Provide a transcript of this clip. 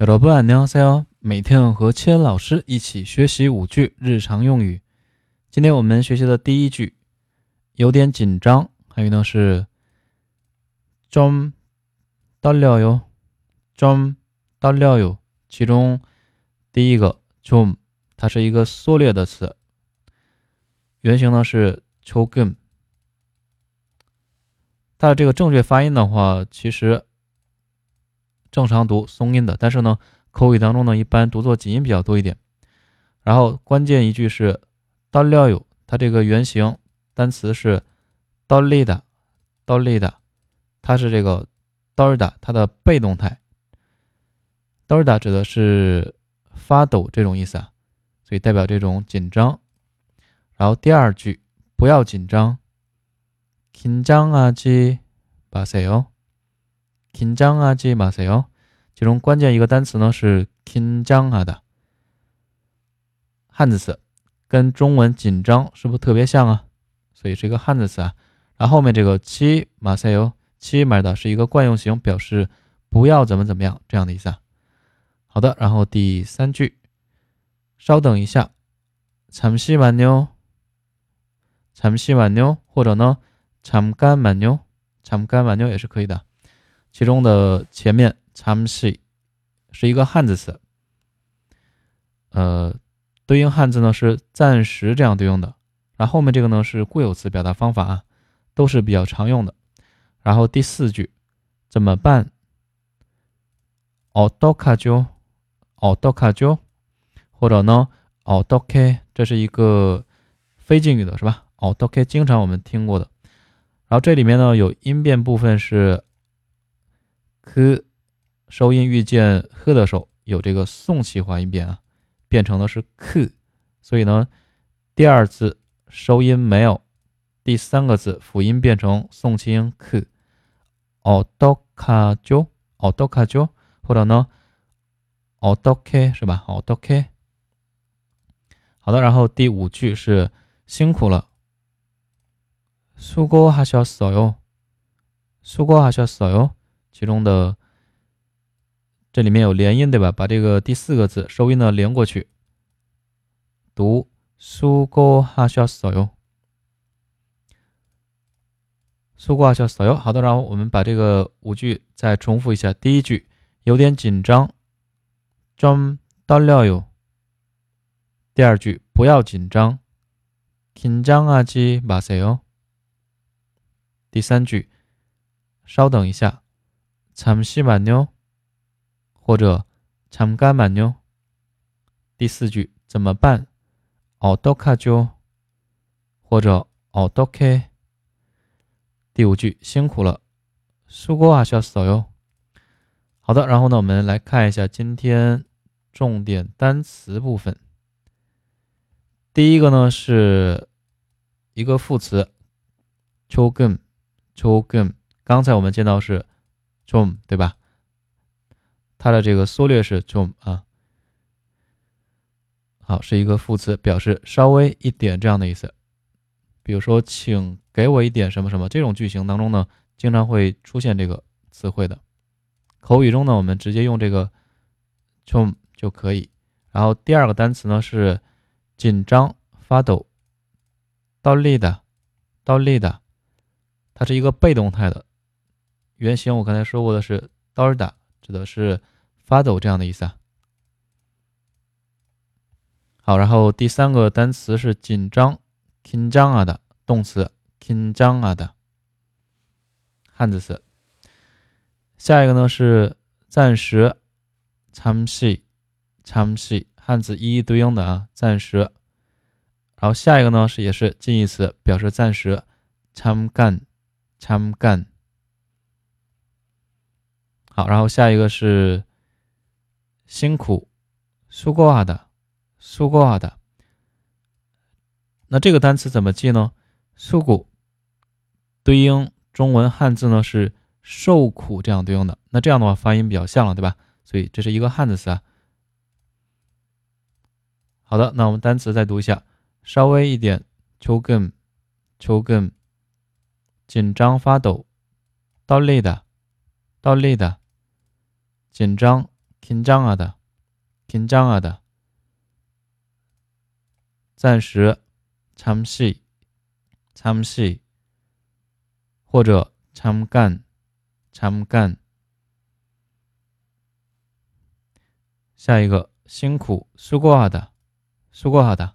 여러분안녕하세요。每天和千老师一起学习五句日常用语。今天我们学习的第一句有点紧张，还有呢是좀떨려 요， 좀떨려 요。 其中第一个좀它是一个缩略的词，原型呢是조 금。 它的这个正确发音的话，其实。 正常读松音的，但是呢口语当中呢一般读作紧音比较多一点，然后关键一句是 dolly，它这个原型单词是 dolly 的，dolly 的，它是这个 darda 它的被动态。Darda 指的是发抖这种意思啊，所以代表这种紧张。然后第二句不要紧张。紧张啊，지마세哦？紧张啊，记马赛哦。其中关键一个单词呢是紧张啊的汉字词，跟中文紧张是不是特别像啊？所以是一个汉字词啊。然后后面这个七马赛哦，七买的是一个惯用型，表示不要怎么怎么样这样的意思啊。好的，然后第三句，稍等一下，잠시만 요， 잠시만 요， 或者呢，잠깐만 요， 잠깐만요也是可以的。 其中的前面 chamsi 是一个汉字词，呃，对应汉字呢是暂时这样对应的，然后后面这个呢是固有词表达方法啊，都是比较常用的。然后第四句怎么办？어떻게 죠？ 어떻게 죠？ 或者呢，어떻 게？ 这是一个非敬语的是吧？어떻게经常我们听过的。然后这里面呢有音变部分是 呵，收音遇见呵的时候，有这个送气化音变啊，变成的是克，所以呢，第二字收音没有，第三个字辅音变成送气音克，奥多卡죠奥多卡죠或者呢，奥多 K 是吧？奥多 K。好的，然后第五句是辛苦了，수고하셨어 요， 수고하셨어 요。 其中的这里面有连音，对吧？把这个第四个字收音呢连过去，读수고하셨어 요， 수고하셨어 요。 好的，然后我们把这个五句再重复一下。第一句有点紧张，좀떨려 요。 第二句不要紧张，긴장하지마세 요。 第三句稍等一下。 잠시만 요， 或者잠깐만 요。 第四句怎么办？어떡하 죠？ 或者어떡 해？ 第五句辛苦了，수고하셨어 요。 好的，然后呢，我们来看一下今天重点单词部分。第一个呢是一个副词，조금조 금。 刚才我们见到是。 좀， 对吧？它的这个缩略是좀啊，好，是一个副词，表示稍微一点这样的意思。比如说，请给我一点什么什么这种句型当中呢，经常会出现这个词汇的。口语中呢，我们直接用这个좀就可以。然后第二个单词呢是紧张、发抖、倒立的、倒立的，它是一个被动态的原型我刚才说过的是 “dorda”，指的是发抖这样的意思啊。好，然后第三个单词是紧张 k 张啊的动词 k 张啊的汉字词。下一个呢是暂时 “cham xi”，“cham xi” 汉字一一对应的啊，暂时。然后下一个呢是也是近义词，表示暂时 “cham gan”，“cham gan”。好，然后下一个是辛苦，苏过的，苏过的。那这个单词怎么记呢？苏苦对应中文汉字呢是受苦这样对应的。那这样的话发音比较像了，对吧？所以这是一个汉字词啊。好的，那我们单词再读一下，稍微一点，揪根，揪根，紧张发抖，倒累的，倒累的。紧张 紧张啊的，紧张啊的，暂时，잠 시， 잠 시， 或者잠 깐， 잠 깐。 下一个辛苦，수고하 다， 수고하 다。